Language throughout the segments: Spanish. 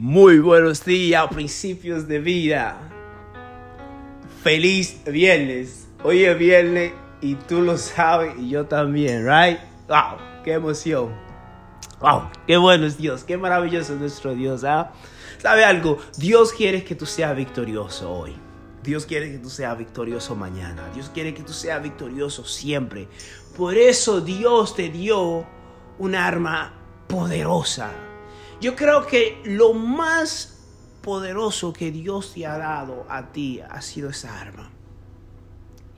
Muy buenos días, principios de vida. Feliz viernes. Hoy es viernes y tú lo sabes y yo también, right? Wow, qué emoción. Wow, qué bueno es Dios, qué maravilloso es nuestro Dios, ¿ah? ¿Sabe algo? Dios quiere que tú seas victorioso hoy. Dios quiere que tú seas victorioso mañana. Dios quiere que tú seas victorioso siempre. Por eso Dios te dio un arma poderosa yo creo que lo más poderoso que Dios te ha dado a ti ha sido esa arma.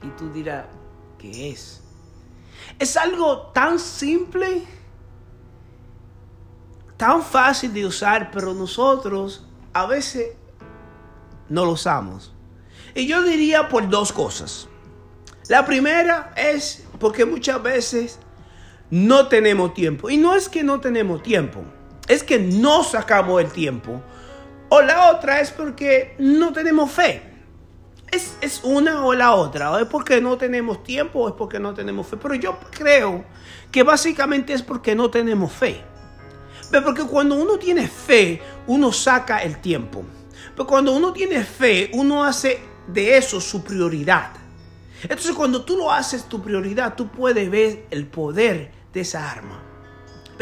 Y tú dirás, ¿qué es? Es algo tan simple, tan fácil de usar, pero nosotros a veces no lo usamos. Y yo diría por dos cosas. La primera es porque muchas veces no tenemos tiempo. Y no es que no tenemos tiempo es que no sacamos el tiempo. O la otra es porque no tenemos fe. Es, es, una o la otra. O es porque no tenemos tiempo o es porque no tenemos fe. Pero yo creo que básicamente es porque no tenemos fe. Porque cuando uno tiene fe, uno saca el tiempo. Pero cuando uno tiene fe, uno hace de eso su prioridad. Entonces cuando tú lo haces tu prioridad, tú puedes ver el poder de esa arma.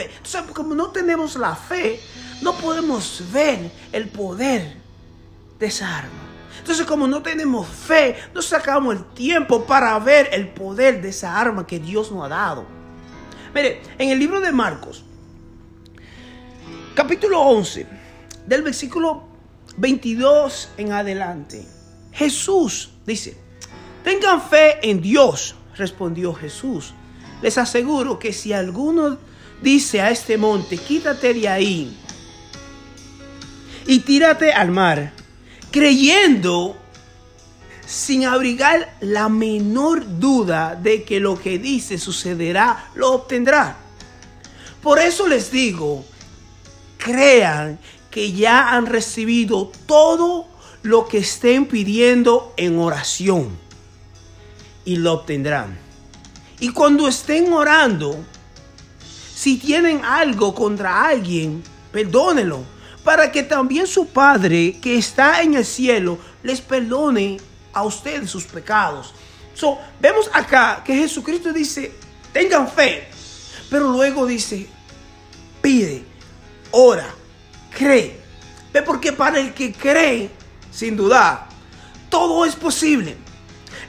Entonces, como no tenemos la fe, no podemos ver el poder de esa arma. Entonces, como no tenemos fe, no sacamos el tiempo para ver el poder de esa arma que Dios nos ha dado. Mire, en el libro de Marcos, capítulo 11, del versículo 22 en adelante, Jesús dice, tengan fe en Dios, respondió Jesús. Les aseguro que si alguno dice a este monte, quítate de ahí y tírate al mar, creyendo sin abrigar la menor duda de que lo que dice sucederá, lo obtendrá. Por eso les digo, crean que ya han recibido todo lo que estén pidiendo en oración y lo obtendrán. Y cuando estén orando, si tienen algo contra alguien, perdónenlo, para que también su Padre que está en el cielo les perdone a ustedes sus pecados. So, vemos acá que Jesucristo dice, tengan fe, pero luego dice, pide, ora, cree. Ve porque para el que cree, sin duda, todo es posible.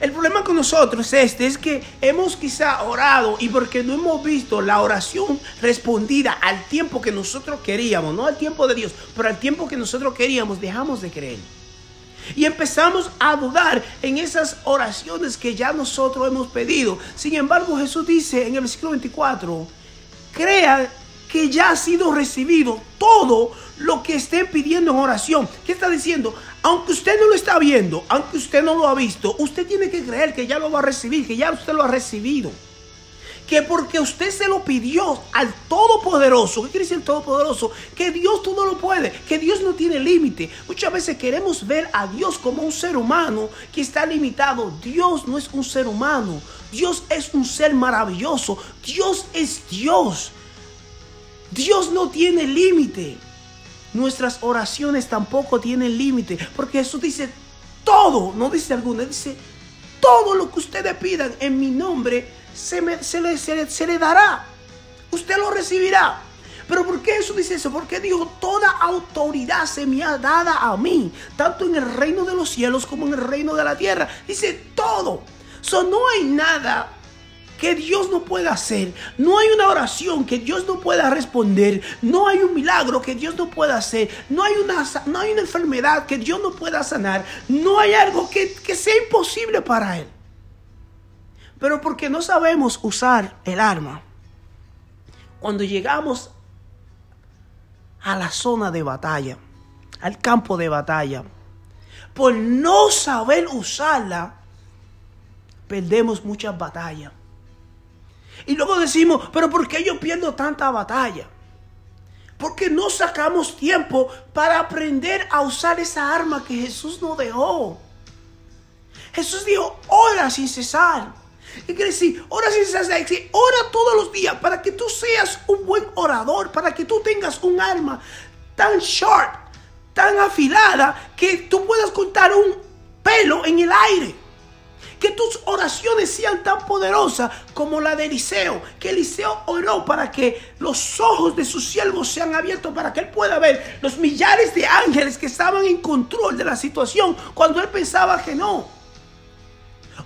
El problema con nosotros es este, es que hemos quizá orado y porque no hemos visto la oración respondida al tiempo que nosotros queríamos, no al tiempo de Dios, pero al tiempo que nosotros queríamos, dejamos de creer. Y empezamos a dudar en esas oraciones que ya nosotros hemos pedido. Sin embargo, Jesús dice en el versículo 24, crea que ya ha sido recibido todo lo que estén pidiendo en oración. ¿Qué está diciendo? Aunque usted no lo está viendo, aunque usted no lo ha visto, usted tiene que creer que ya lo va a recibir, que ya usted lo ha recibido. Que porque usted se lo pidió al Todopoderoso, ¿qué quiere decir el Todopoderoso? Que Dios todo lo puede, que Dios no tiene límite. Muchas veces queremos ver a Dios como un ser humano que está limitado. Dios no es un ser humano, Dios es un ser maravilloso, Dios es Dios. Dios no tiene límite. Nuestras oraciones tampoco tienen límite, porque Jesús dice todo, no dice alguna, dice todo lo que ustedes pidan en mi nombre se, se, le, dará. Usted lo recibirá. Pero ¿por qué Jesús dice eso? Porque dijo, toda autoridad se me ha dada a mí, tanto en el reino de los cielos como en el reino de la tierra. Dice todo. So, no hay nada que Dios no pueda hacer. No hay una oración que Dios no pueda responder. No hay un milagro que Dios no pueda hacer. No hay una, no hay una enfermedad que Dios no pueda sanar. No hay algo que, que sea imposible para Él. Pero porque no sabemos usar el arma, cuando llegamos a la zona de batalla, al campo de batalla, por no saber usarla, perdemos muchas batallas. Y luego decimos, pero ¿por qué yo pierdo tanta batalla? Porque no sacamos tiempo para aprender a usar esa arma que Jesús nos dejó. Jesús dijo, ora sin cesar. ¿Qué quiere decir? Ora sin cesar. Ora todos los días para que tú seas un buen orador, para que tú tengas un arma tan sharp, tan afilada que tú puedas contar un pelo en el aire. Que tus oraciones sean tan poderosas como la de Eliseo. Que Eliseo oró para que los ojos de sus siervos sean abiertos para que él pueda ver los millares de ángeles que estaban en control de la situación cuando él pensaba que no.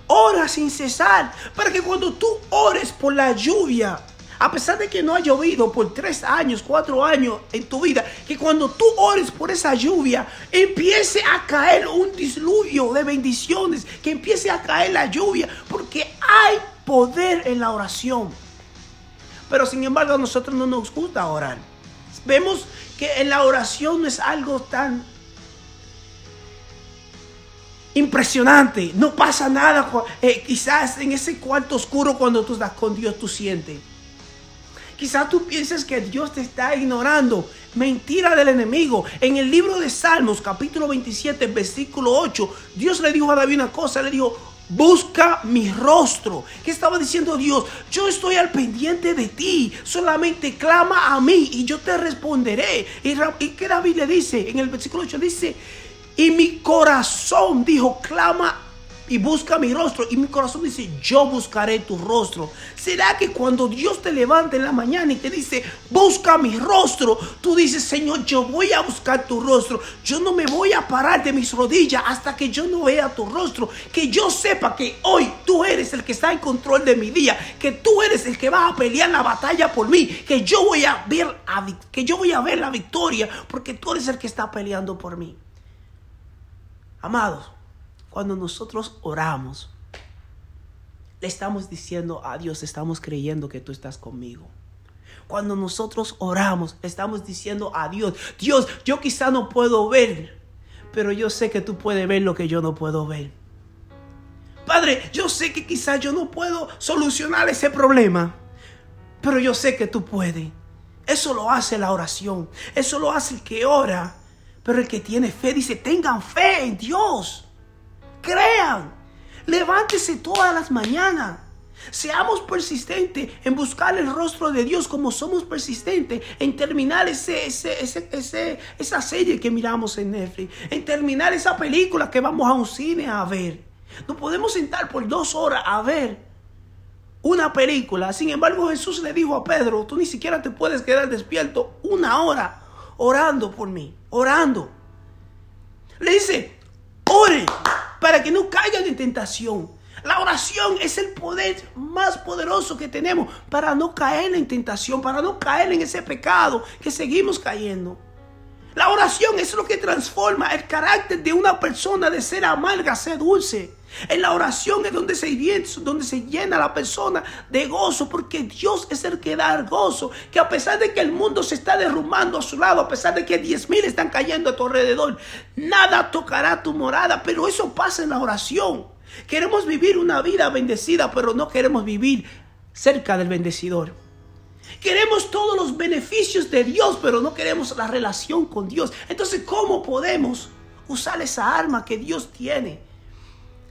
Ora sin cesar para que cuando tú ores por la lluvia, a pesar de que no ha llovido por tres años, cuatro años en tu vida, que cuando tú ores por esa lluvia, empiece a caer un diluvio de bendiciones, que empiece a caer la lluvia, porque hay poder en la oración. Pero sin embargo a nosotros no nos gusta orar. Vemos que en la oración no es algo tan impresionante. No pasa nada. Eh, quizás en ese cuarto oscuro cuando tú estás con Dios tú sientes. Quizás tú pienses que Dios te está ignorando. Mentira del enemigo. En el libro de Salmos, capítulo 27, versículo 8, Dios le dijo a David una cosa. Le dijo, busca mi rostro. ¿Qué estaba diciendo Dios? Yo estoy al pendiente de ti. Solamente clama a mí y yo te responderé. ¿Y, qué David le dice? En el versículo 8 dice, y mi corazón dijo, clama y busca mi rostro. Y mi corazón dice, yo buscaré tu rostro. ¿Será que cuando Dios te levanta en la mañana y te dice, busca mi rostro, tú dices, Señor, yo voy a buscar tu rostro. Yo no me voy a parar de mis rodillas hasta que yo no vea tu rostro. Que yo sepa que hoy tú eres el que está en control de mi día. Que tú eres el que va a pelear la batalla por mí. Que yo voy a ver, que yo voy a ver la victoria porque tú eres el que está peleando por mí. Amados, cuando nosotros oramos, le estamos diciendo a Dios, estamos creyendo que tú estás conmigo. Cuando nosotros oramos, estamos diciendo a Dios, Dios, yo quizá no puedo ver, pero yo sé que tú puedes ver lo que yo no puedo ver. Padre, yo sé que quizá yo no puedo solucionar ese problema, pero yo sé que tú puedes. Eso lo hace la oración, eso lo hace el que ora, pero el que tiene fe dice, tengan fe en Dios crean. Levántese todas las mañanas. Seamos persistentes en buscar el rostro de Dios como somos persistentes en terminar ese, esa serie que miramos en Netflix, en terminar esa película que vamos a un cine a ver. No podemos sentar por dos horas a ver una película. Sin embargo, Jesús le dijo a Pedro, tú ni siquiera te puedes quedar despierto una hora orando por mí, orando. Le dice, ore para que no caigan en tentación. La oración es el poder más poderoso que tenemos para no caer en tentación, para no caer en ese pecado que seguimos cayendo. La oración es lo que transforma el carácter de una persona de ser amarga a ser dulce. En la oración es donde se, donde se llena la persona de gozo, porque Dios es el que da gozo. Que a pesar de que el mundo se está derrumbando a su lado, a pesar de que diez mil están cayendo a tu alrededor, nada tocará tu morada. Pero eso pasa en la oración. Queremos vivir una vida bendecida, pero no queremos vivir cerca del bendecidor. Queremos todos los beneficios de Dios, pero no queremos la relación con Dios. Entonces, ¿cómo podemos usar esa arma que Dios tiene?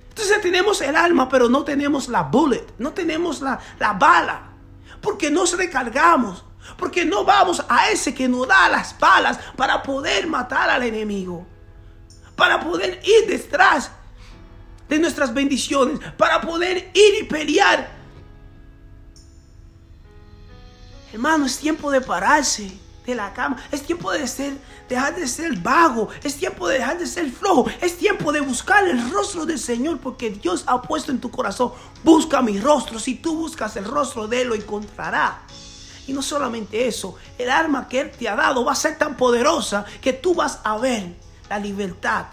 Entonces tenemos el alma, pero no tenemos la bullet, no tenemos la, la bala, porque nos recargamos, porque no vamos a ese que nos da las balas para poder matar al enemigo, para poder ir detrás de nuestras bendiciones, para poder ir y pelear. Hermano, es tiempo de pararse de la cama. Es tiempo de ser, dejar de ser vago. Es tiempo de dejar de ser flojo. Es tiempo de buscar el rostro del Señor porque Dios ha puesto en tu corazón. Busca mi rostro. Si tú buscas el rostro de Él, lo encontrará. Y no solamente eso, el arma que Él te ha dado va a ser tan poderosa que tú vas a ver la libertad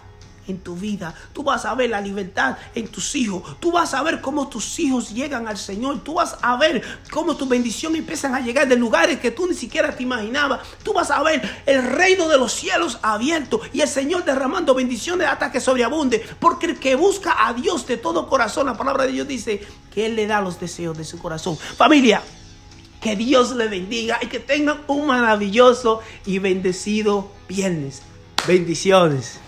en tu vida. Tú vas a ver la libertad en tus hijos. Tú vas a ver cómo tus hijos llegan al Señor. Tú vas a ver cómo tu bendición empiezan a llegar de lugares que tú ni siquiera te imaginabas. Tú vas a ver el reino de los cielos abierto y el Señor derramando bendiciones hasta que sobreabunde. Porque el que busca a Dios de todo corazón, la palabra de Dios dice que Él le da los deseos de su corazón. Familia. Que Dios le bendiga y que tengan un maravilloso y bendecido viernes. Bendiciones.